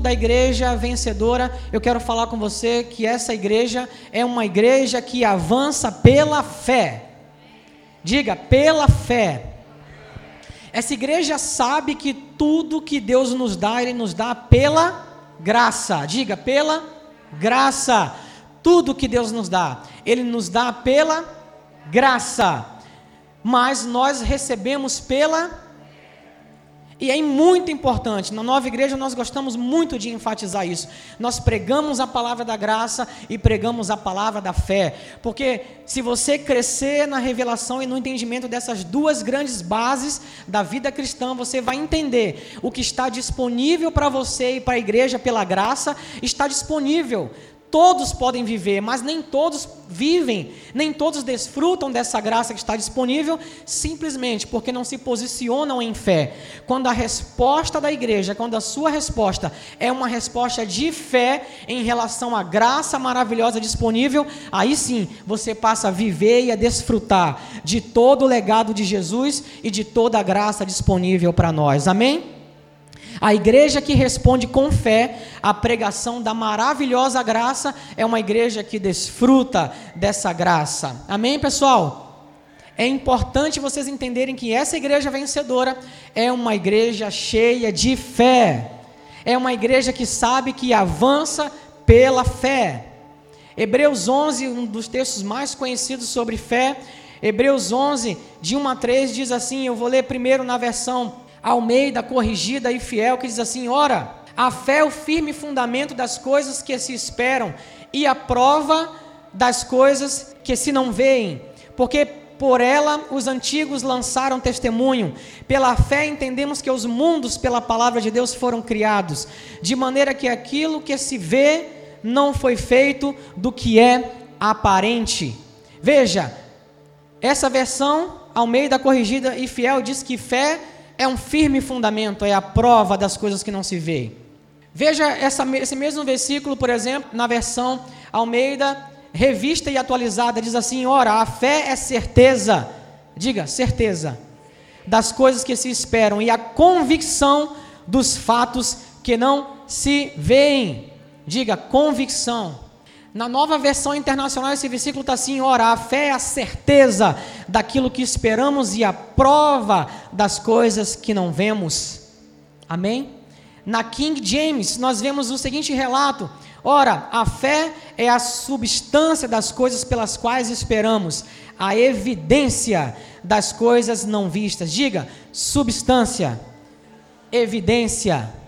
parte 5 da igreja vencedora, eu quero falar com você que essa igreja é uma igreja que avança pela fé. Diga, pela fé. Essa igreja sabe que tudo que Deus nos dá, Ele nos dá pela graça. Diga, pela graça. Tudo que Deus nos dá, Ele nos dá pela graça. Mas nós recebemos pela e é muito importante, na nova igreja nós gostamos muito de enfatizar isso. Nós pregamos a palavra da graça e pregamos a palavra da fé. Porque se você crescer na revelação e no entendimento dessas duas grandes bases da vida cristã, você vai entender o que está disponível para você e para a igreja pela graça, está disponível. Todos podem viver, mas nem todos vivem, nem todos desfrutam dessa graça que está disponível, simplesmente porque não se posicionam em fé. Quando a resposta da igreja, quando a sua resposta é uma resposta de fé em relação à graça maravilhosa disponível, aí sim você passa a viver e a desfrutar de todo o legado de Jesus e de toda a graça disponível para nós. Amém? A igreja que responde com fé à pregação da maravilhosa graça é uma igreja que desfruta dessa graça. Amém, pessoal? É importante vocês entenderem que essa igreja vencedora é uma igreja cheia de fé. É uma igreja que sabe que avança pela fé. Hebreus 11, um dos textos mais conhecidos sobre fé, Hebreus 11, de 1 a 3, diz assim: eu vou ler primeiro na versão Almeida, corrigida e fiel, que diz assim: Ora, a fé é o firme fundamento das coisas que se esperam e a prova das coisas que se não veem, porque por ela os antigos lançaram testemunho. Pela fé entendemos que os mundos, pela palavra de Deus, foram criados, de maneira que aquilo que se vê não foi feito do que é aparente. Veja, essa versão, Almeida corrigida e fiel, diz que fé é um firme fundamento, é a prova das coisas que não se vê. Veja essa, esse mesmo versículo, por exemplo, na versão Almeida, revista e atualizada, diz assim: Ora, a fé é certeza, diga, certeza, das coisas que se esperam e a convicção dos fatos que não se veem. Diga, convicção. Na nova versão internacional, esse versículo está assim: ora, a fé é a certeza daquilo que esperamos e a prova das coisas que não vemos. Amém? Na King James, nós vemos o seguinte relato: ora, a fé é a substância das coisas pelas quais esperamos, a evidência das coisas não vistas. Diga, substância, evidência.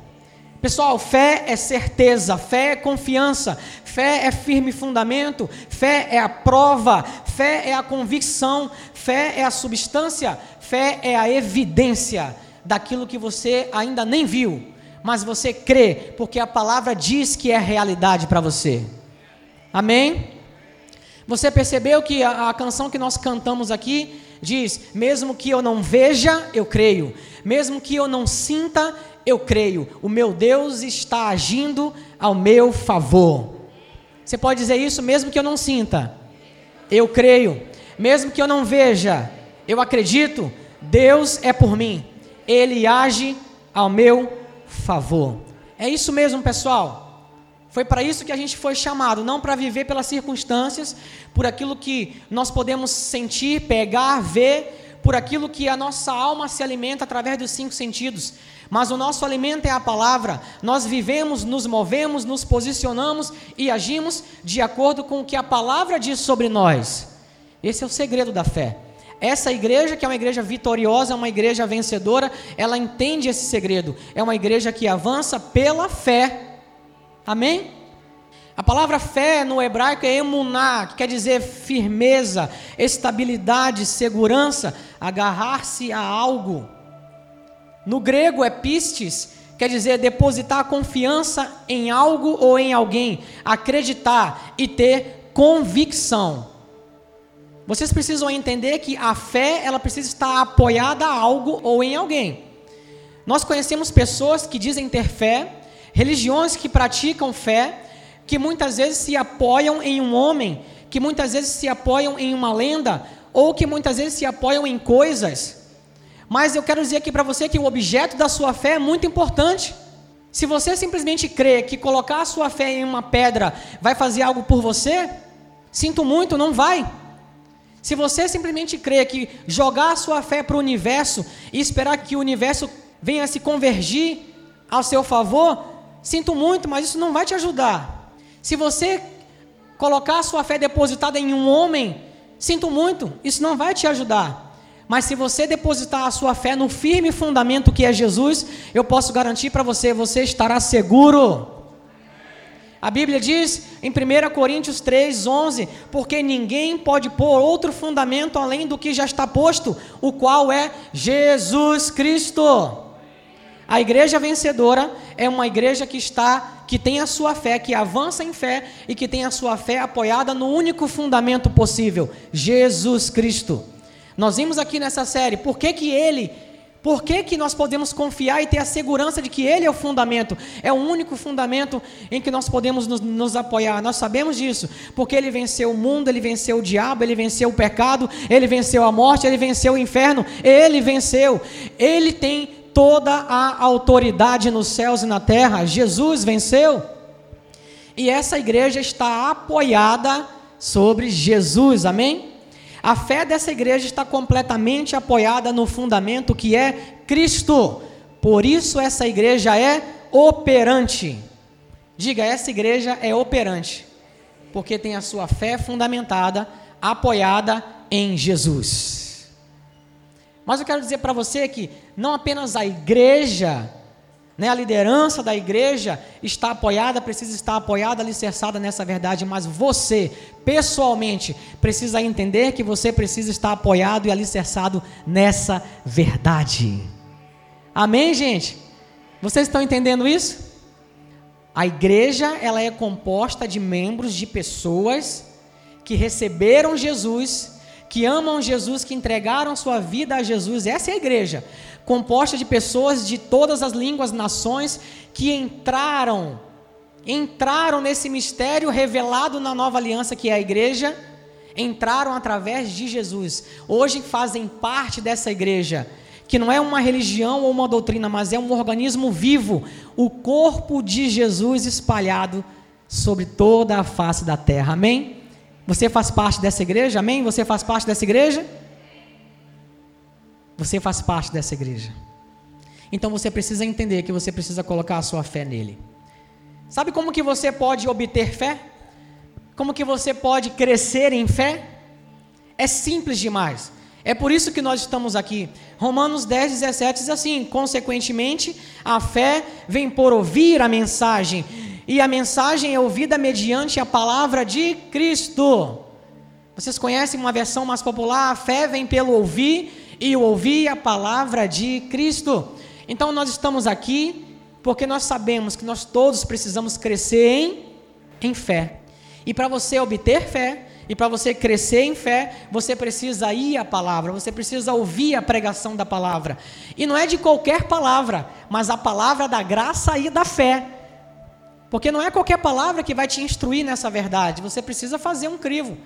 Pessoal, fé é certeza, fé é confiança, fé é firme fundamento, fé é a prova, fé é a convicção, fé é a substância, fé é a evidência daquilo que você ainda nem viu, mas você crê, porque a palavra diz que é realidade para você. Amém? Você percebeu que a, a canção que nós cantamos aqui diz: mesmo que eu não veja, eu creio, mesmo que eu não sinta, eu creio, o meu Deus está agindo ao meu favor. Você pode dizer isso mesmo que eu não sinta. Eu creio, mesmo que eu não veja, eu acredito, Deus é por mim. Ele age ao meu favor. É isso mesmo, pessoal. Foi para isso que a gente foi chamado, não para viver pelas circunstâncias, por aquilo que nós podemos sentir, pegar, ver, por aquilo que a nossa alma se alimenta através dos cinco sentidos, mas o nosso alimento é a palavra. Nós vivemos, nos movemos, nos posicionamos e agimos de acordo com o que a palavra diz sobre nós. Esse é o segredo da fé. Essa igreja, que é uma igreja vitoriosa, é uma igreja vencedora, ela entende esse segredo. É uma igreja que avança pela fé. Amém? A palavra fé no hebraico é emuná, que quer dizer firmeza, estabilidade, segurança, agarrar-se a algo. No grego é pistes, quer dizer depositar confiança em algo ou em alguém, acreditar e ter convicção. Vocês precisam entender que a fé, ela precisa estar apoiada a algo ou em alguém. Nós conhecemos pessoas que dizem ter fé, religiões que praticam fé, que muitas vezes se apoiam em um homem, que muitas vezes se apoiam em uma lenda, ou que muitas vezes se apoiam em coisas mas eu quero dizer aqui para você que o objeto da sua fé é muito importante. Se você simplesmente crê que colocar a sua fé em uma pedra vai fazer algo por você, sinto muito, não vai. Se você simplesmente crê que jogar a sua fé para o universo e esperar que o universo venha se convergir ao seu favor, sinto muito, mas isso não vai te ajudar. Se você colocar a sua fé depositada em um homem, sinto muito, isso não vai te ajudar. Mas se você depositar a sua fé no firme fundamento que é Jesus, eu posso garantir para você, você estará seguro. A Bíblia diz em 1 Coríntios 3, 11: Porque ninguém pode pôr outro fundamento além do que já está posto, o qual é Jesus Cristo. A igreja vencedora é uma igreja que está, que tem a sua fé, que avança em fé e que tem a sua fé apoiada no único fundamento possível, Jesus Cristo. Nós vimos aqui nessa série por que, que ele, por que, que nós podemos confiar e ter a segurança de que ele é o fundamento, é o único fundamento em que nós podemos nos, nos apoiar. Nós sabemos disso, porque ele venceu o mundo, ele venceu o diabo, ele venceu o pecado, ele venceu a morte, ele venceu o inferno, ele venceu. Ele tem toda a autoridade nos céus e na terra. Jesus venceu. E essa igreja está apoiada sobre Jesus, amém? A fé dessa igreja está completamente apoiada no fundamento que é Cristo. Por isso essa igreja é operante. Diga, essa igreja é operante, porque tem a sua fé fundamentada, apoiada em Jesus. Mas eu quero dizer para você que não apenas a igreja né? A liderança da igreja está apoiada, precisa estar apoiada, alicerçada nessa verdade, mas você, pessoalmente, precisa entender que você precisa estar apoiado e alicerçado nessa verdade. Amém, gente? Vocês estão entendendo isso? A igreja, ela é composta de membros, de pessoas que receberam Jesus, que amam Jesus, que entregaram sua vida a Jesus. Essa é a igreja composta de pessoas de todas as línguas, nações, que entraram, entraram nesse mistério revelado na nova aliança que é a igreja, entraram através de Jesus. Hoje fazem parte dessa igreja, que não é uma religião ou uma doutrina, mas é um organismo vivo, o corpo de Jesus espalhado sobre toda a face da terra. Amém? Você faz parte dessa igreja? Amém? Você faz parte dessa igreja? Você faz parte dessa igreja. Então você precisa entender que você precisa colocar a sua fé nele. Sabe como que você pode obter fé? Como que você pode crescer em fé? É simples demais. É por isso que nós estamos aqui. Romanos 10, 17 diz assim: Consequentemente, a fé vem por ouvir a mensagem, e a mensagem é ouvida mediante a palavra de Cristo. Vocês conhecem uma versão mais popular? A fé vem pelo ouvir e ouvir a palavra de Cristo. Então nós estamos aqui porque nós sabemos que nós todos precisamos crescer em, em fé. E para você obter fé, e para você crescer em fé, você precisa ir à palavra, você precisa ouvir a pregação da palavra. E não é de qualquer palavra, mas a palavra da graça e da fé. Porque não é qualquer palavra que vai te instruir nessa verdade, você precisa fazer um crivo.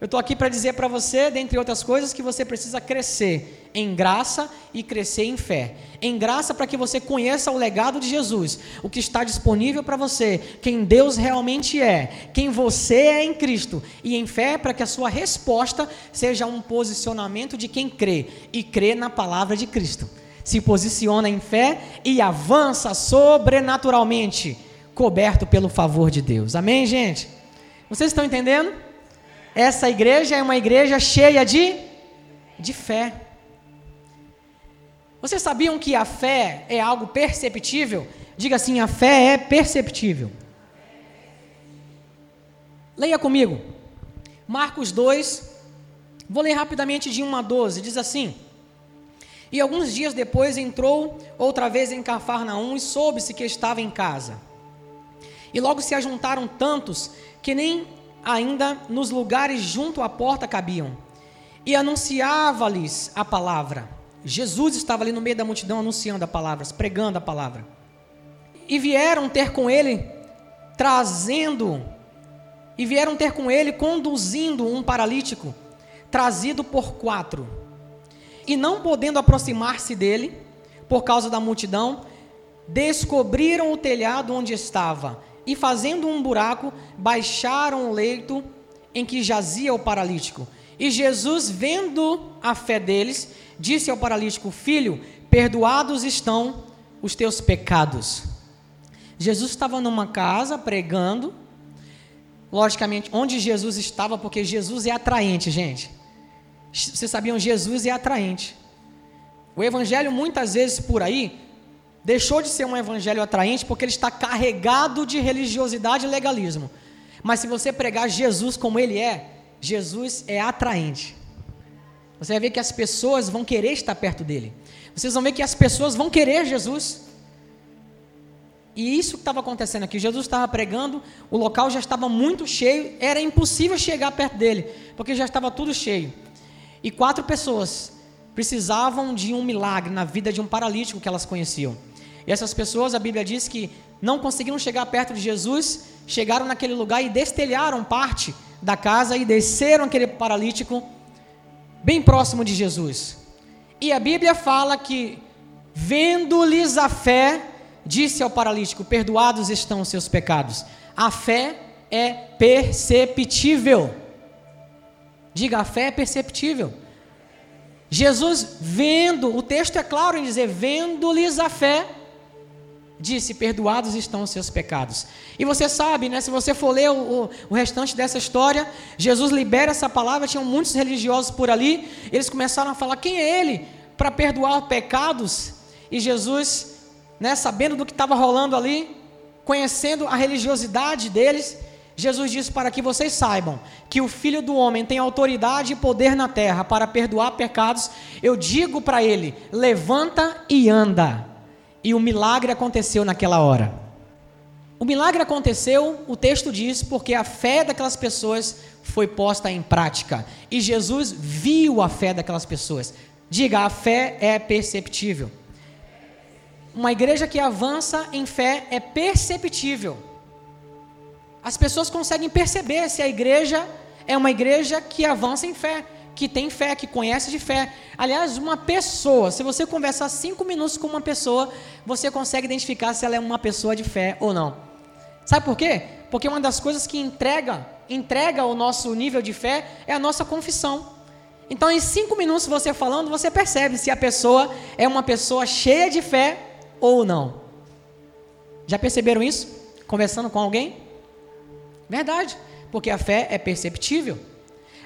Eu estou aqui para dizer para você, dentre outras coisas, que você precisa crescer em graça e crescer em fé. Em graça para que você conheça o legado de Jesus, o que está disponível para você, quem Deus realmente é, quem você é em Cristo. E em fé para que a sua resposta seja um posicionamento de quem crê e crê na palavra de Cristo. Se posiciona em fé e avança sobrenaturalmente, coberto pelo favor de Deus. Amém, gente? Vocês estão entendendo? essa igreja é uma igreja cheia de, de fé. Vocês sabiam que a fé é algo perceptível? Diga assim: a fé é perceptível. Leia comigo. Marcos 2, vou ler rapidamente de 1 a 12. Diz assim: E alguns dias depois entrou outra vez em Cafarnaum e soube-se que estava em casa. E logo se ajuntaram tantos que nem ainda nos lugares junto à porta cabiam, e anunciava-lhes a palavra. Jesus estava ali no meio da multidão anunciando a palavra, pregando a palavra. E vieram ter com ele, trazendo, e vieram ter com ele, conduzindo um paralítico, trazido por quatro. E não podendo aproximar-se dele, por causa da multidão, descobriram o telhado onde estava e, fazendo um buraco, baixaram o leito em que jazia o paralítico. E Jesus, vendo a fé deles, disse ao paralítico: Filho, perdoados estão os teus pecados. Jesus estava numa casa pregando, logicamente, onde Jesus estava, porque Jesus é atraente, gente. Vocês sabiam, Jesus é atraente. O evangelho, muitas vezes por aí, deixou de ser um evangelho atraente porque ele está carregado de religiosidade e legalismo. Mas se você pregar Jesus como ele é, Jesus é atraente. Você vai ver que as pessoas vão querer estar perto dele. Vocês vão ver que as pessoas vão querer Jesus. E isso que estava acontecendo aqui, Jesus estava pregando, o local já estava muito cheio, era impossível chegar perto dele, porque já estava tudo cheio. E quatro pessoas precisavam de um milagre na vida de um paralítico que elas conheciam. E essas pessoas, a Bíblia diz que não conseguiram chegar perto de Jesus, chegaram naquele lugar e destelharam parte da casa e desceram aquele paralítico bem próximo de Jesus. E a Bíblia fala que, vendo-lhes a fé, disse ao paralítico: Perdoados estão os seus pecados. A fé é perceptível. Diga, a fé é perceptível. Jesus, vendo, o texto é claro em dizer: vendo-lhes a fé, disse: Perdoados estão os seus pecados. E você sabe, né? Se você for ler o, o, restante dessa história, Jesus libera essa palavra. Tinham muitos religiosos por ali. Eles começaram a falar: Quem é ele para perdoar pecados? E Jesus, né, sabendo do que estava rolando ali, conhecendo a religiosidade deles, Jesus disse para que vocês saibam que o Filho do Homem tem autoridade e poder na terra para perdoar pecados. Eu digo para ele: levanta e anda. E o milagre aconteceu naquela hora. O milagre aconteceu, o texto diz, porque a fé daquelas pessoas foi posta em prática. E Jesus viu a fé daquelas pessoas. Diga, a fé é perceptível. Uma igreja que avança em fé é perceptível. As pessoas conseguem perceber se a igreja é uma igreja que avança em fé que tem fé, que conhece de fé. Aliás, uma pessoa, se você conversar cinco minutos com uma pessoa, você consegue identificar se ela é uma pessoa de fé ou não. Sabe por quê? Porque uma das coisas que entrega, entrega o nosso nível de fé é a nossa confissão. Então, em cinco minutos você falando, você percebe se a pessoa é uma pessoa cheia de fé ou não. Já perceberam isso? Conversando com alguém? Verdade, porque a fé é perceptível.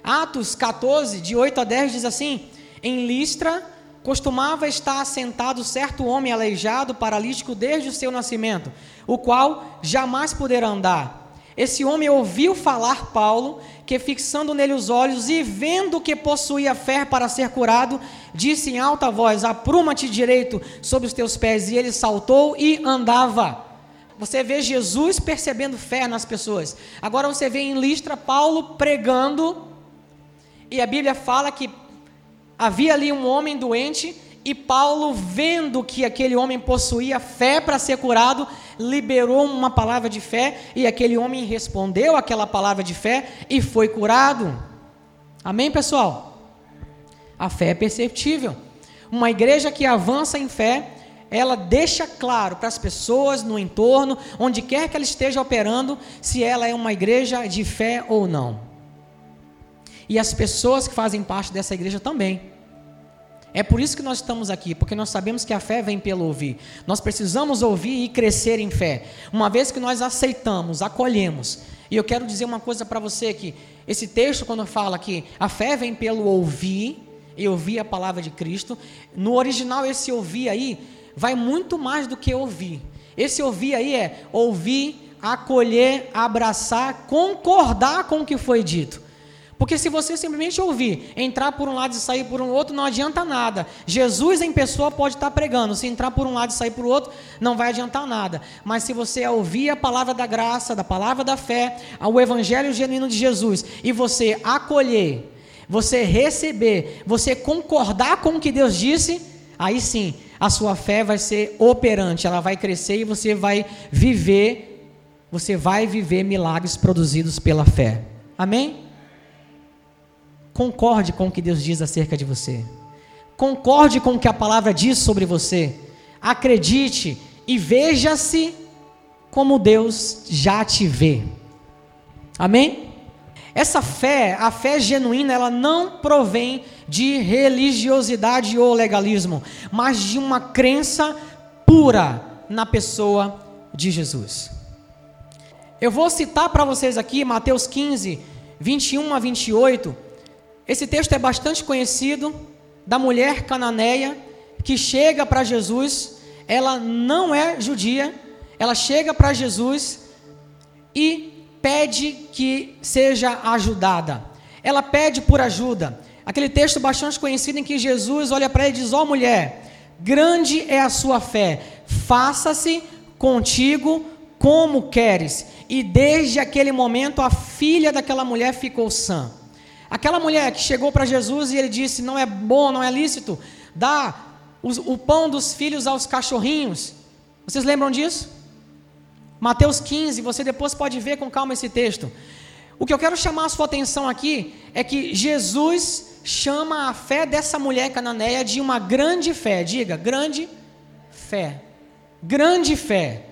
Atos 14, de 8 a 10, diz assim: Em Listra costumava estar assentado certo homem aleijado, paralítico desde o seu nascimento, o qual jamais pudera andar. Esse homem ouviu falar Paulo, que fixando nele os olhos e vendo que possuía fé para ser curado, disse em alta voz: Apruma-te direito sobre os teus pés. E ele saltou e andava. Você vê Jesus percebendo fé nas pessoas. Agora você vê em Listra Paulo pregando e a Bíblia fala que havia ali um homem doente e Paulo, vendo que aquele homem possuía fé para ser curado, liberou uma palavra de fé e aquele homem respondeu aquela palavra de fé e foi curado. Amém, pessoal? A fé é perceptível. Uma igreja que avança em fé, ela deixa claro para as pessoas no entorno, onde quer que ela esteja operando, se ela é uma igreja de fé ou não. E as pessoas que fazem parte dessa igreja também. É por isso que nós estamos aqui, porque nós sabemos que a fé vem pelo ouvir. Nós precisamos ouvir e crescer em fé. Uma vez que nós aceitamos, acolhemos. E eu quero dizer uma coisa para você que esse texto quando fala que a fé vem pelo ouvir e ouvir a palavra de Cristo, no original esse ouvir aí vai muito mais do que ouvir. Esse ouvir aí é ouvir, acolher, abraçar, concordar com o que foi dito. Porque se você simplesmente ouvir, entrar por um lado e sair por um outro, não adianta nada. Jesus em pessoa pode estar pregando, se entrar por um lado e sair por outro, não vai adiantar nada. Mas se você ouvir a palavra da graça, da palavra da fé, o evangelho genuíno de Jesus, e você acolher, você receber, você concordar com o que Deus disse, aí sim, a sua fé vai ser operante, ela vai crescer e você vai viver, você vai viver milagres produzidos pela fé. Amém? Concorde com o que Deus diz acerca de você. Concorde com o que a palavra diz sobre você. Acredite e veja-se como Deus já te vê. Amém? Essa fé, a fé genuína, ela não provém de religiosidade ou legalismo, mas de uma crença pura na pessoa de Jesus. Eu vou citar para vocês aqui Mateus 15, 21 a 28. Esse texto é bastante conhecido da mulher cananeia que chega para Jesus. Ela não é judia, ela chega para Jesus e pede que seja ajudada. Ela pede por ajuda. Aquele texto bastante conhecido em que Jesus olha para ela e diz: Ó oh, mulher, grande é a sua fé, faça-se contigo como queres. E desde aquele momento a filha daquela mulher ficou sã. Aquela mulher que chegou para Jesus e ele disse: Não é bom, não é lícito dar o pão dos filhos aos cachorrinhos. Vocês lembram disso? Mateus 15, você depois pode ver com calma esse texto. O que eu quero chamar a sua atenção aqui é que Jesus chama a fé dessa mulher cananeia de uma grande fé. Diga, grande fé. Grande fé.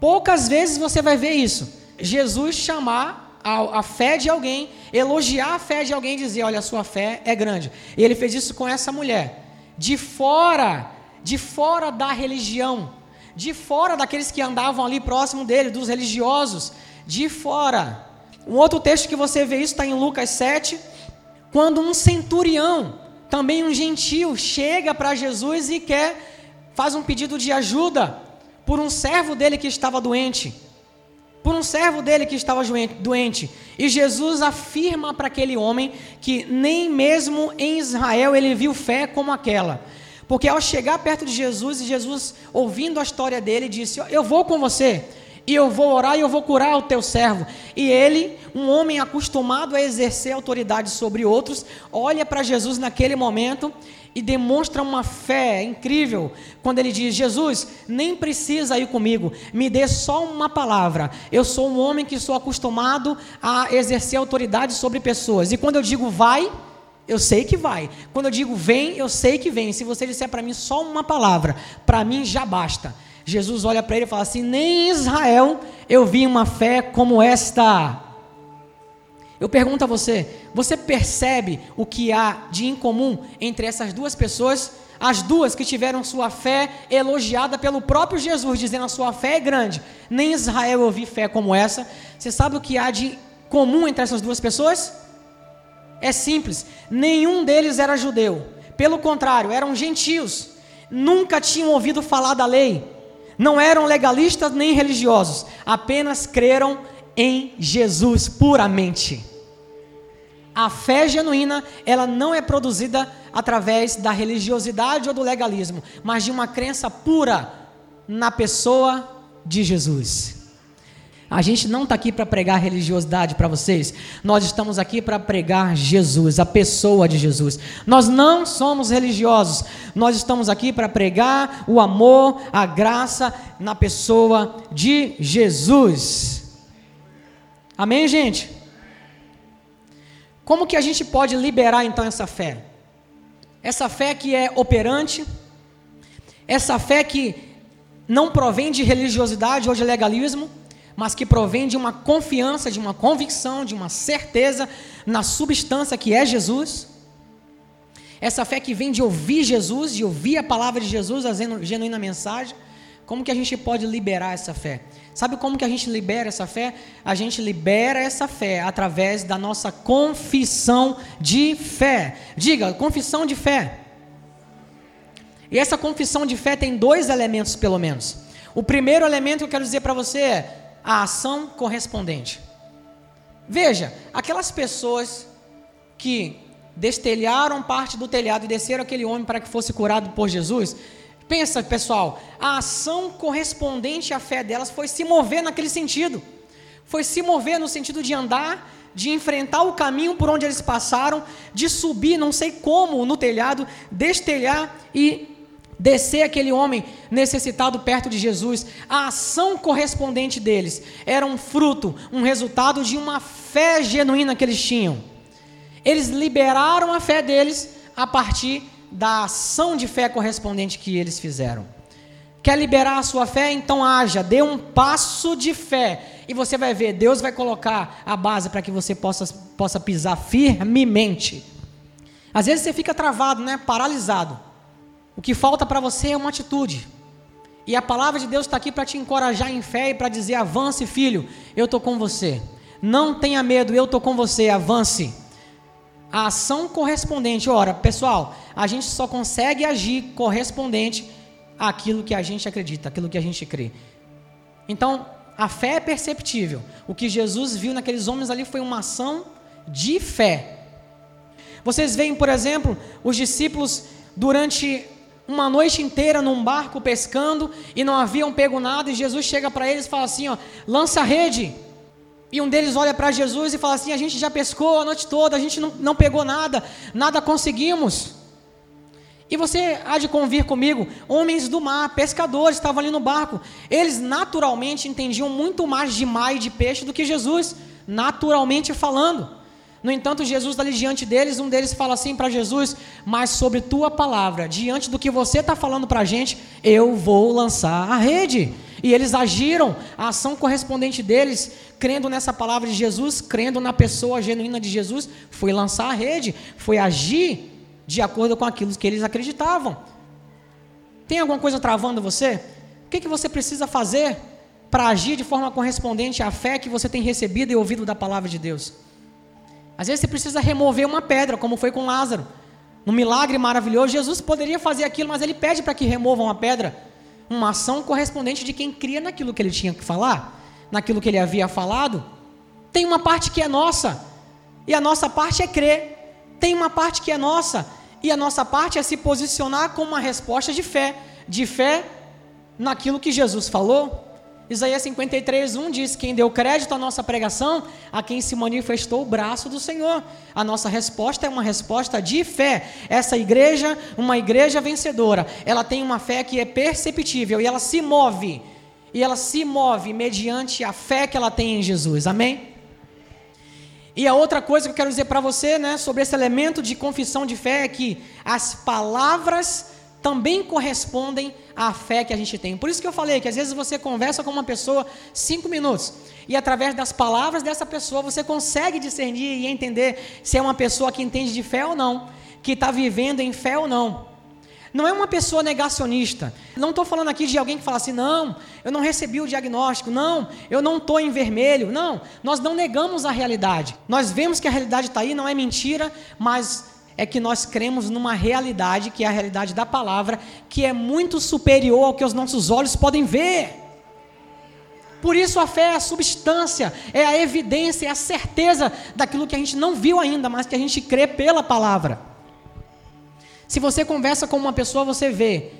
Poucas vezes você vai ver isso. Jesus chamar a, a, fé de alguém, elogiar a fé de alguém e dizer: Olha, a sua fé é grande. E ele fez isso com essa mulher. De fora, de fora da religião de fora daqueles que andavam ali próximo dele, dos religiosos, de fora. Um outro texto que você vê isso está em Lucas 7, quando um centurião, também um gentil, chega para Jesus e quer, faz um pedido de ajuda por um servo dele que estava doente. Por um servo dele que estava doente. E Jesus afirma para aquele homem que nem mesmo em Israel ele viu fé como aquela. Porque ao chegar perto de Jesus, e Jesus, ouvindo a história dele, disse: Eu vou com você, e eu vou orar e eu vou curar o teu servo. E ele, um homem acostumado a exercer autoridade sobre outros, olha para Jesus naquele momento e demonstra uma fé incrível quando ele diz: Jesus, nem precisa ir comigo, me dê só uma palavra. Eu sou um homem que sou acostumado a exercer autoridade sobre pessoas. E quando eu digo vai, eu sei que vai. Quando eu digo vem, eu sei que vem. Se você disser para mim só uma palavra, para mim já basta. Jesus olha para ele e fala assim: Nem em Israel eu vi uma fé como esta. Eu pergunto a você: você percebe o que há de incomum entre essas duas pessoas? As duas que tiveram sua fé elogiada pelo próprio Jesus, dizendo a sua fé é grande. Nem em Israel eu vi fé como essa. Você sabe o que há de comum entre essas duas pessoas? É simples, nenhum deles era judeu. Pelo contrário, eram gentios. Nunca tinham ouvido falar da lei. Não eram legalistas nem religiosos. Apenas creram em Jesus puramente. A fé genuína, ela não é produzida através da religiosidade ou do legalismo, mas de uma crença pura na pessoa de Jesus. A gente não está aqui para pregar religiosidade para vocês. Nós estamos aqui para pregar Jesus, a pessoa de Jesus. Nós não somos religiosos. Nós estamos aqui para pregar o amor, a graça na pessoa de Jesus. Amém, gente? Como que a gente pode liberar então essa fé? Essa fé que é operante, essa fé que não provém de religiosidade ou de legalismo, mas que provém de uma confiança, de uma convicção, de uma certeza na substância que é Jesus. Essa fé que vem de ouvir Jesus, de ouvir a palavra de Jesus, a genuína mensagem. Como que a gente pode liberar essa fé? Sabe como que a gente libera essa fé? A gente libera essa fé através da nossa confissão de fé. Diga, confissão de fé. E essa confissão de fé tem dois elementos, pelo menos. O primeiro elemento que eu quero dizer para você é a ação correspondente. Veja, aquelas pessoas que destelharam parte do telhado e desceram aquele homem para que fosse curado por Jesus. Pensa, pessoal, a ação correspondente à fé delas foi se mover naquele sentido. Foi se mover no sentido de andar, de enfrentar o caminho por onde eles passaram, de subir, não sei como, no telhado, destelhar e descer aquele homem necessitado perto de Jesus, a ação correspondente deles era um fruto, um resultado de uma fé genuína que eles tinham. Eles liberaram a fé deles a partir da ação de fé correspondente que eles fizeram. Quer liberar a sua fé? Então haja, dê um passo de fé. E você vai ver, Deus vai colocar a base para que você possa, possa pisar firmemente. Às vezes você fica travado, né? paralisado. O que falta para você é uma atitude. E a palavra de Deus está aqui para te encorajar em fé e para dizer: avance, filho, eu estou com você. Não tenha medo, eu estou com você, avance. A ação correspondente, ora, pessoal, a gente só consegue agir correspondente àquilo que a gente acredita, aquilo que a gente crê. Então, a fé é perceptível. O que Jesus viu naqueles homens ali foi uma ação de fé. Vocês veem, por exemplo, os discípulos durante uma noite inteira num barco pescando e não haviam pego nada, e Jesus chega para eles e fala assim: ó, lança a rede. E um deles olha para Jesus e fala assim: a gente já pescou a noite toda, a gente não, não pegou nada, nada conseguimos. E você há de convir comigo, homens do mar, pescadores, estavam ali no barco. Eles naturalmente entendiam muito mais de mar e de peixe do que Jesus, naturalmente falando. No entanto, Jesus ali diante deles, um deles fala assim para Jesus: Mas sobre tua palavra, diante do que você está falando para a gente, eu vou lançar a rede. E eles agiram, a ação correspondente deles, crendo nessa palavra de Jesus, crendo na pessoa genuína de Jesus, foi lançar a rede, foi agir de acordo com aquilo que eles acreditavam. Tem alguma coisa travando você? O que, que você precisa fazer para agir de forma correspondente à fé que você tem recebido e ouvido da palavra de Deus? Às vezes você precisa remover uma pedra, como foi com Lázaro. Um milagre maravilhoso, Jesus poderia fazer aquilo, mas ele pede para que removam a pedra. Uma ação correspondente de quem cria naquilo que ele tinha que falar, naquilo que ele havia falado. Tem uma parte que é nossa, e a nossa parte é crer. Tem uma parte que é nossa, e a nossa parte é se posicionar com uma resposta de fé, de fé naquilo que Jesus falou. Isaías 53, 1 diz: Quem deu crédito à nossa pregação, a quem se manifestou o braço do Senhor. A nossa resposta é uma resposta de fé. Essa igreja, uma igreja vencedora, ela tem uma fé que é perceptível e ela se move. E ela se move mediante a fé que ela tem em Jesus. Amém? E a outra coisa que eu quero dizer para você, né, sobre esse elemento de confissão de fé é que as palavras também correspondem à fé que a gente tem. Por isso que eu falei que às vezes você conversa com uma pessoa cinco minutos e através das palavras dessa pessoa você consegue discernir e entender se é uma pessoa que entende de fé ou não, que está vivendo em fé ou não. Não é uma pessoa negacionista. Não estou falando aqui de alguém que fala assim, não, eu não recebi o diagnóstico, não, eu não estou em vermelho. Não, nós não negamos a realidade. Nós vemos que a realidade está aí, não é mentira, mas é que nós cremos numa realidade, que é a realidade da palavra, que é muito superior ao que os nossos olhos podem ver. Por isso a fé é a substância, é a evidência, é a certeza daquilo que a gente não viu ainda, mas que a gente crê pela palavra. Se você conversa com uma pessoa, você vê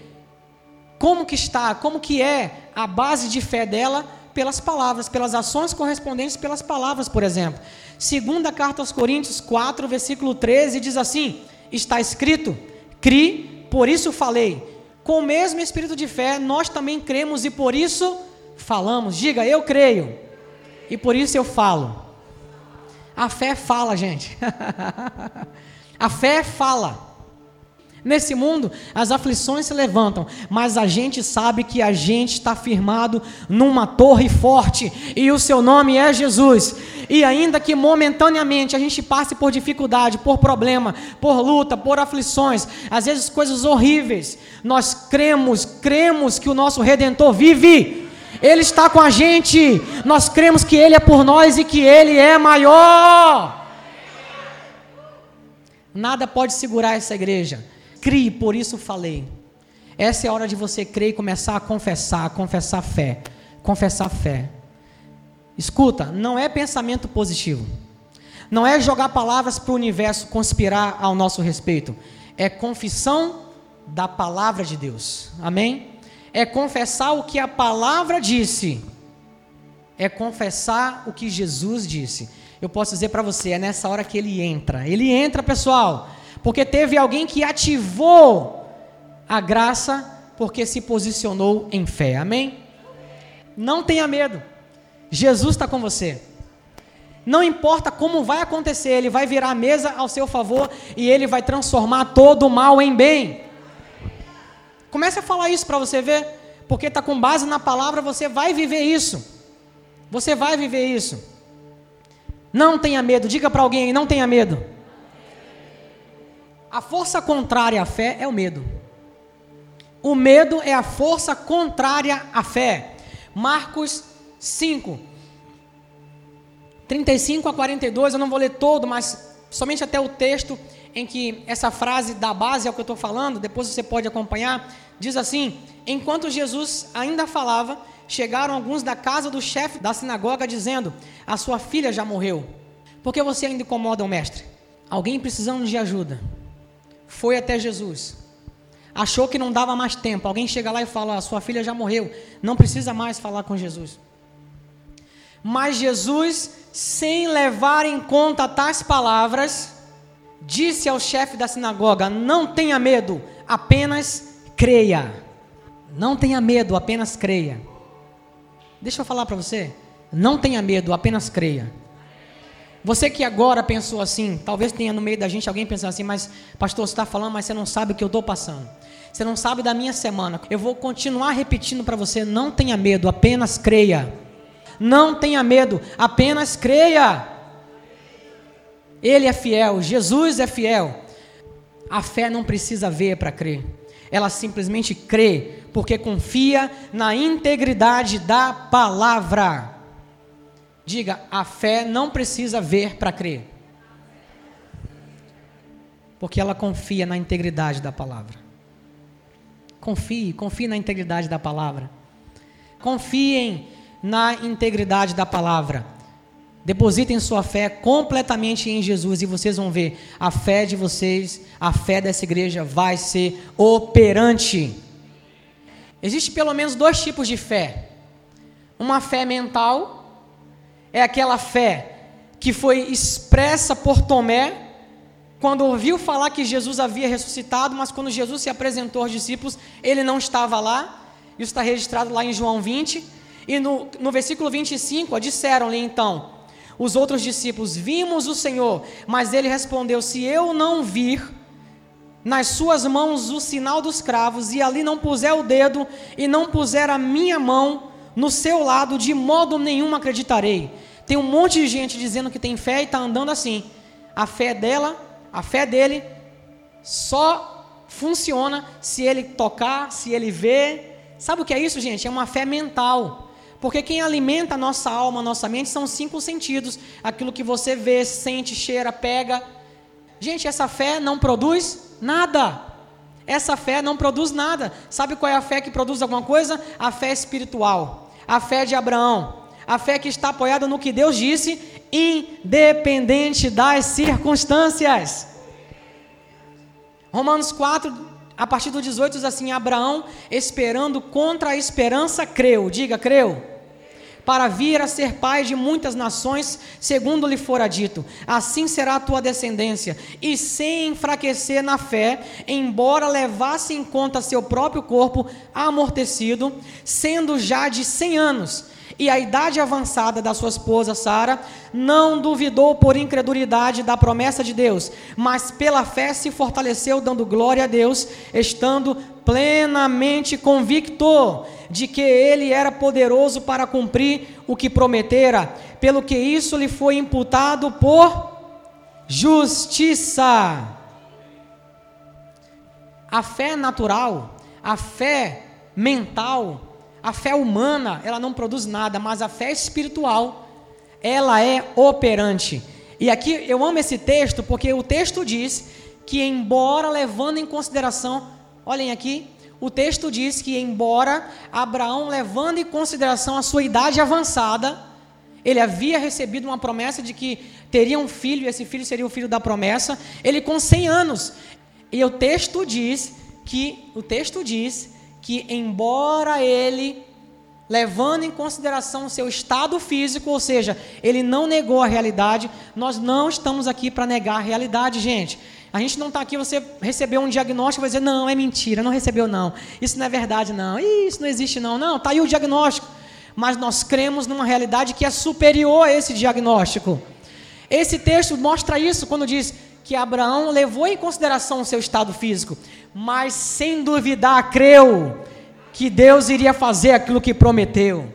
como que está, como que é a base de fé dela pelas palavras, pelas ações correspondentes pelas palavras, por exemplo. Segunda carta aos Coríntios 4, versículo 13 diz assim: Está escrito: Cri, por isso falei. Com o mesmo espírito de fé, nós também cremos e por isso falamos. Diga, eu creio. E por isso eu falo. A fé fala, gente. a fé fala. Nesse mundo, as aflições se levantam, mas a gente sabe que a gente está firmado numa torre forte e o seu nome é Jesus. E ainda que momentaneamente a gente passe por dificuldade, por problema, por luta, por aflições, às vezes coisas horríveis, nós cremos, cremos que o nosso redentor vive. Ele está com a gente. Nós cremos que ele é por nós e que ele é maior. Nada pode segurar essa igreja. Crie, por isso falei. Essa é a hora de você crer e começar a confessar, a confessar fé. Confessar fé. Escuta, não é pensamento positivo. Não é jogar palavras para o universo conspirar ao nosso respeito. É confissão da palavra de Deus. Amém? É confessar o que a palavra disse. É confessar o que Jesus disse. Eu posso dizer para você, é nessa hora que ele entra. Ele entra, pessoal porque teve alguém que ativou a graça porque se posicionou em fé. Amém? Não tenha medo. Jesus está com você. Não importa como vai acontecer, Ele vai virar a mesa ao seu favor e Ele vai transformar todo o mal em bem. Comece a falar isso para você ver. porque está com base na palavra, você vai viver isso. Você vai viver isso. Não tenha medo, diga para alguém não tenha medo. A força contrária à fé é o medo. O medo é a força contrária à fé. Marcos 5, 35 a 42, eu não vou ler todo, mas somente até o texto em que essa frase dá base ao que eu estou falando, depois você pode acompanhar, diz assim: Enquanto Jesus ainda falava, chegaram alguns da casa do chefe da sinagoga dizendo: A sua filha já morreu. Por que você ainda incomoda o mestre? Alguém precisando de ajuda. Foi até Jesus. Achou que não dava mais tempo. Alguém chega lá e fala: A sua filha já morreu. Não precisa mais falar com Jesus. Mas Jesus, sem levar em conta tais palavras, disse ao chefe da sinagoga: Não tenha medo, apenas creia. Não tenha medo, apenas creia. Deixa eu falar para você. Não tenha medo, apenas creia. Você que agora pensou assim, talvez tenha no meio da gente alguém pensando assim, mas pastor, você está falando, mas você não sabe o que eu estou passando. Você não sabe da minha semana. Eu vou continuar repetindo para você: não tenha medo, apenas creia. Não tenha medo, apenas creia. Ele é fiel, Jesus é fiel. A fé não precisa ver para crer. Ela simplesmente crê, porque confia na integridade da palavra. Diga, a fé não precisa ver para crer. Porque ela confia na integridade da palavra. Confie, confie na integridade da palavra. Confiem na integridade da palavra. Depositem sua fé completamente em Jesus e vocês vão ver a fé de vocês, a fé dessa igreja vai ser operante. Existe pelo menos dois tipos de fé. Uma fé mental é aquela fé que foi expressa por Tomé quando ouviu falar que Jesus havia ressuscitado, mas quando Jesus se apresentou aos discípulos, ele não estava lá. Isso está registrado lá em João 20. E no, no versículo 25, disseram-lhe então os outros discípulos: Vimos o Senhor. Mas ele respondeu: Se eu não vir nas suas mãos o sinal dos cravos, e ali não puser o dedo, e não puser a minha mão no seu lado, de modo nenhum acreditarei. Tem um monte de gente dizendo que tem fé e está andando assim. A fé dela, a fé dele, só funciona se ele tocar, se ele ver. Sabe o que é isso, gente? É uma fé mental. Porque quem alimenta a nossa alma, a nossa mente, são cinco sentidos: aquilo que você vê, sente, cheira, pega. Gente, essa fé não produz nada. Essa fé não produz nada. Sabe qual é a fé que produz alguma coisa? A fé espiritual. A fé de Abraão. A fé que está apoiada no que Deus disse, independente das circunstâncias. Romanos 4, a partir do 18, diz assim: Abraão, esperando contra a esperança, creu. Diga, creu para vir a ser pai de muitas nações, segundo lhe fora dito: assim será a tua descendência. E sem enfraquecer na fé, embora levasse em conta seu próprio corpo amortecido, sendo já de cem anos, e a idade avançada da sua esposa Sara, não duvidou por incredulidade da promessa de Deus, mas pela fé se fortaleceu, dando glória a Deus, estando plenamente convicto de que ele era poderoso para cumprir o que prometera, pelo que isso lhe foi imputado por justiça. A fé natural, a fé mental, a fé humana, ela não produz nada, mas a fé espiritual, ela é operante. E aqui eu amo esse texto porque o texto diz que, embora levando em consideração, olhem aqui, o texto diz que, embora Abraão, levando em consideração a sua idade avançada, ele havia recebido uma promessa de que teria um filho, e esse filho seria o filho da promessa, ele com 100 anos. E o texto diz que, o texto diz que, embora ele, levando em consideração o seu estado físico, ou seja, ele não negou a realidade, nós não estamos aqui para negar a realidade, gente. A gente não está aqui, você recebeu um diagnóstico e vai dizer, não, é mentira, não recebeu não, isso não é verdade não, isso não existe não, não, está aí o diagnóstico. Mas nós cremos numa realidade que é superior a esse diagnóstico. Esse texto mostra isso quando diz que Abraão levou em consideração o seu estado físico, mas sem duvidar creu. que Deus iria fazer aquilo que prometeu.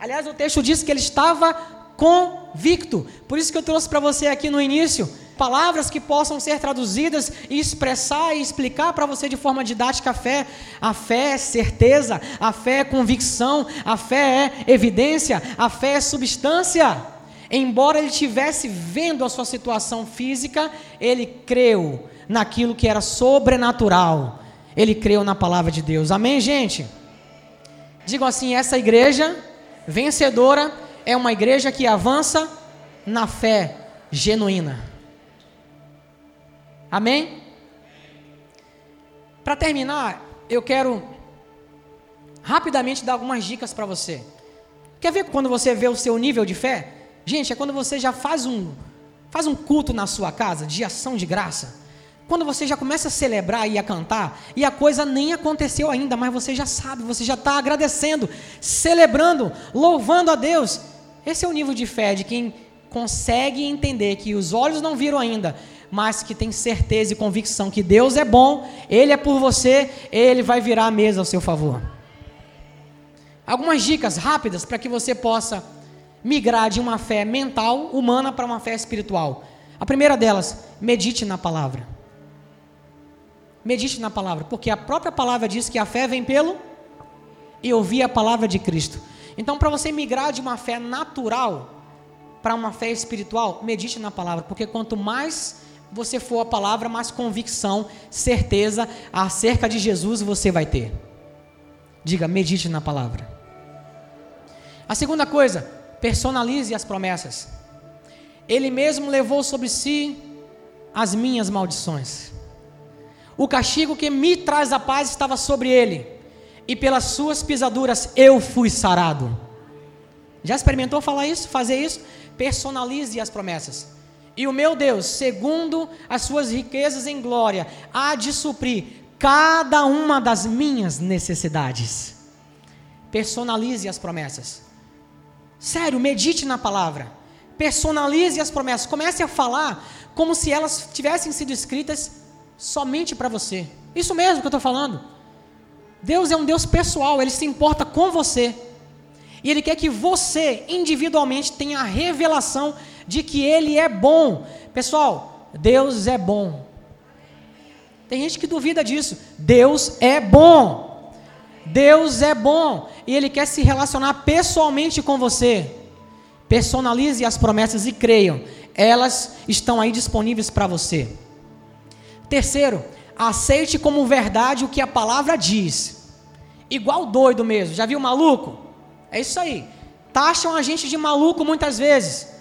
Aliás, o texto diz que ele estava convicto. Por isso que eu trouxe para você aqui no início palavras que possam ser traduzidas e expressar e explicar para você de forma didática a fé. A fé é certeza, a fé é convicção, a fé é evidência, a fé é substância. Embora ele estivesse vendo a sua situação física, ele creu naquilo que era sobrenatural. Ele creu na palavra de Deus. Amém, gente? Digam assim: essa igreja vencedora é uma igreja que avança na fé genuína. Amém? Para terminar, eu quero rapidamente dar algumas dicas para você. Quer ver quando você vê o seu nível de fé? Gente, é quando você já faz um faz um culto na sua casa de ação de graça. Quando você já começa a celebrar e a cantar, e a coisa nem aconteceu ainda, mas você já sabe, você já está agradecendo, celebrando, louvando a Deus. Esse é o nível de fé de quem consegue entender que os olhos não viram ainda, mas que tem certeza e convicção que Deus é bom, Ele é por você, Ele vai virar a mesa ao seu favor. Algumas dicas rápidas para que você possa migrar de uma fé mental, humana, para uma fé espiritual. A primeira delas, medite na palavra. Medite na palavra, porque a própria palavra diz que a fé vem pelo e ouvir a palavra de Cristo. Então, para você migrar de uma fé natural para uma fé espiritual, medite na palavra, porque quanto mais você for a palavra, mais convicção, certeza acerca de Jesus você vai ter. Diga, medite na palavra. A segunda coisa, personalize as promessas. Ele mesmo levou sobre si as minhas maldições. O castigo que me traz a paz estava sobre ele, e pelas suas pisaduras eu fui sarado. Já experimentou falar isso, fazer isso? Personalize as promessas. E o meu Deus, segundo as suas riquezas em glória, há de suprir cada uma das minhas necessidades. Personalize as promessas. Sério, medite na palavra. Personalize as promessas. Comece a falar como se elas tivessem sido escritas somente para você. Isso mesmo que eu estou falando. Deus é um Deus pessoal, Ele se importa com você. E Ele quer que você, individualmente, tenha a revelação de que Ele é bom. Pessoal, Deus é bom. Tem gente que duvida disso. Deus é bom. Deus é bom. E Ele quer se relacionar pessoalmente com você. Personalize as promessas e creiam. Elas estão aí disponíveis para você. Terceiro, aceite como verdade o que a palavra diz. Igual doido mesmo. Já viu maluco? É isso aí. Taxam a gente de maluco muitas vezes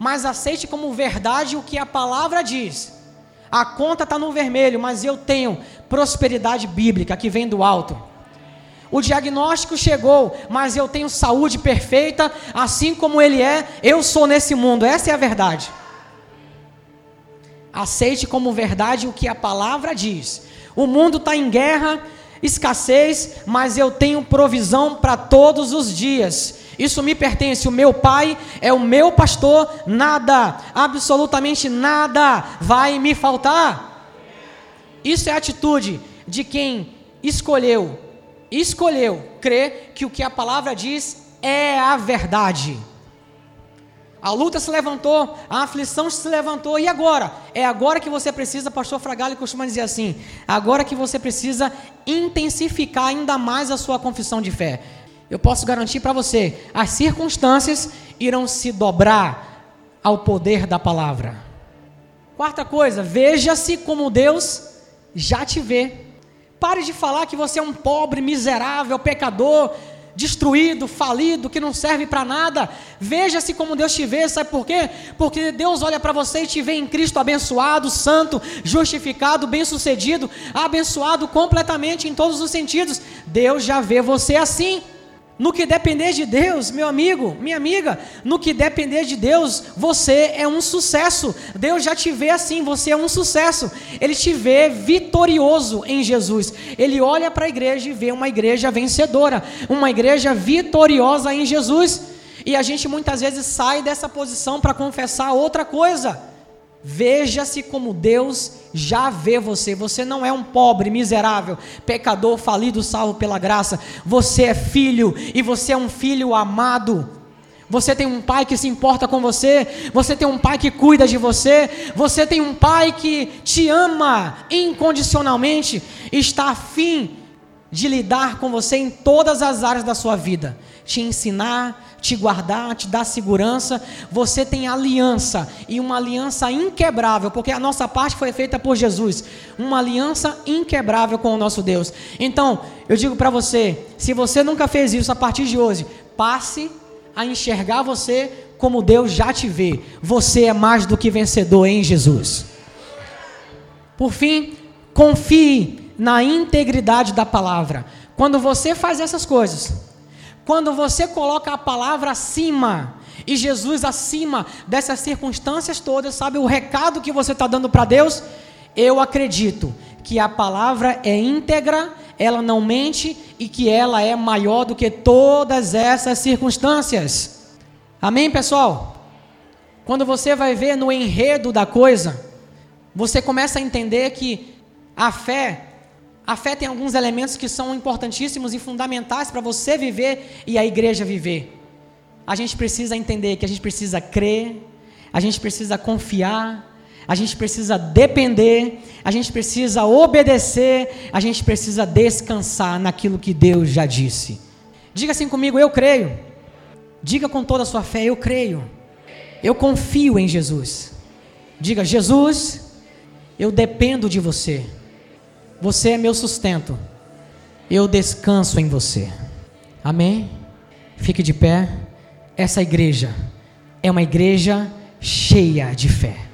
mas aceite como verdade o que a palavra diz. A conta está no vermelho, mas eu tenho prosperidade bíblica que vem do alto. O diagnóstico chegou, mas eu tenho saúde perfeita, assim como ele é, eu sou nesse mundo. Essa é a verdade. Aceite como verdade o que a palavra diz. O mundo está em guerra, escassez, mas eu tenho provisão para todos os dias. Isso me pertence. O meu pai é o meu pastor. Nada, absolutamente nada vai me faltar. Isso é a atitude de quem escolheu, escolheu crer que o que a palavra diz é a verdade. A luta se levantou, a aflição se levantou, e agora? É agora que você precisa, pastor Fragalho costuma dizer assim: agora que você precisa intensificar ainda mais a sua confissão de fé eu posso garantir para você, as circunstâncias irão se dobrar ao poder da palavra. Quarta coisa, veja-se como Deus já te vê. Pare de falar que você é um pobre, miserável, pecador, destruído, falido, que não serve para nada. Veja-se como Deus te vê, sabe por quê? Porque Deus olha para você e te vê em Cristo abençoado, santo, justificado, bem-sucedido, abençoado completamente em todos os sentidos. Deus já vê você assim. No que depender de Deus, meu amigo, minha amiga, no que depender de Deus, você é um sucesso. Deus já te vê assim, você é um sucesso. Ele te vê vitorioso em Jesus. Ele olha para a igreja e vê uma igreja vencedora, uma igreja vitoriosa em Jesus. E a gente muitas vezes sai dessa posição para confessar outra coisa. Veja-se como Deus já vê você. Você não é um pobre, miserável, pecador, falido, salvo pela graça. Você é filho e você é um filho amado. Você tem um pai que se importa com você, você tem um pai que cuida de você, você tem um pai que te ama incondicionalmente, está afim de lidar com você em todas as áreas da sua vida, te ensinar, te guardar, te dar segurança. Você tem aliança e uma aliança inquebrável, porque a nossa parte foi feita por Jesus, uma aliança inquebrável com o nosso Deus. Então, eu digo para você, se você nunca fez isso a partir de hoje, passe a enxergar você como Deus já te vê. Você é mais do que vencedor em Jesus. Por fim, confie na integridade da palavra. Quando você faz essas coisas, quando você coloca a palavra acima e Jesus acima dessas circunstâncias todas, sabe o recado que você está dando para Deus? Eu acredito que a palavra é íntegra, ela não mente e que ela é maior do que todas essas circunstâncias. Amém, pessoal? Quando você vai ver no enredo da coisa, você começa a entender que a fé a fé tem alguns elementos que são importantíssimos e fundamentais para você viver e a igreja viver. A gente precisa entender que a gente precisa crer, a gente precisa confiar, a gente precisa depender, a gente precisa obedecer, a gente precisa descansar naquilo que Deus já disse. Diga assim comigo, eu creio. Diga com toda a sua fé, eu creio. Eu confio em Jesus. Diga, Jesus, eu dependo de você. Você é meu sustento. Eu descanso em você. Amém? Fique de pé. Essa igreja é uma igreja cheia de fé.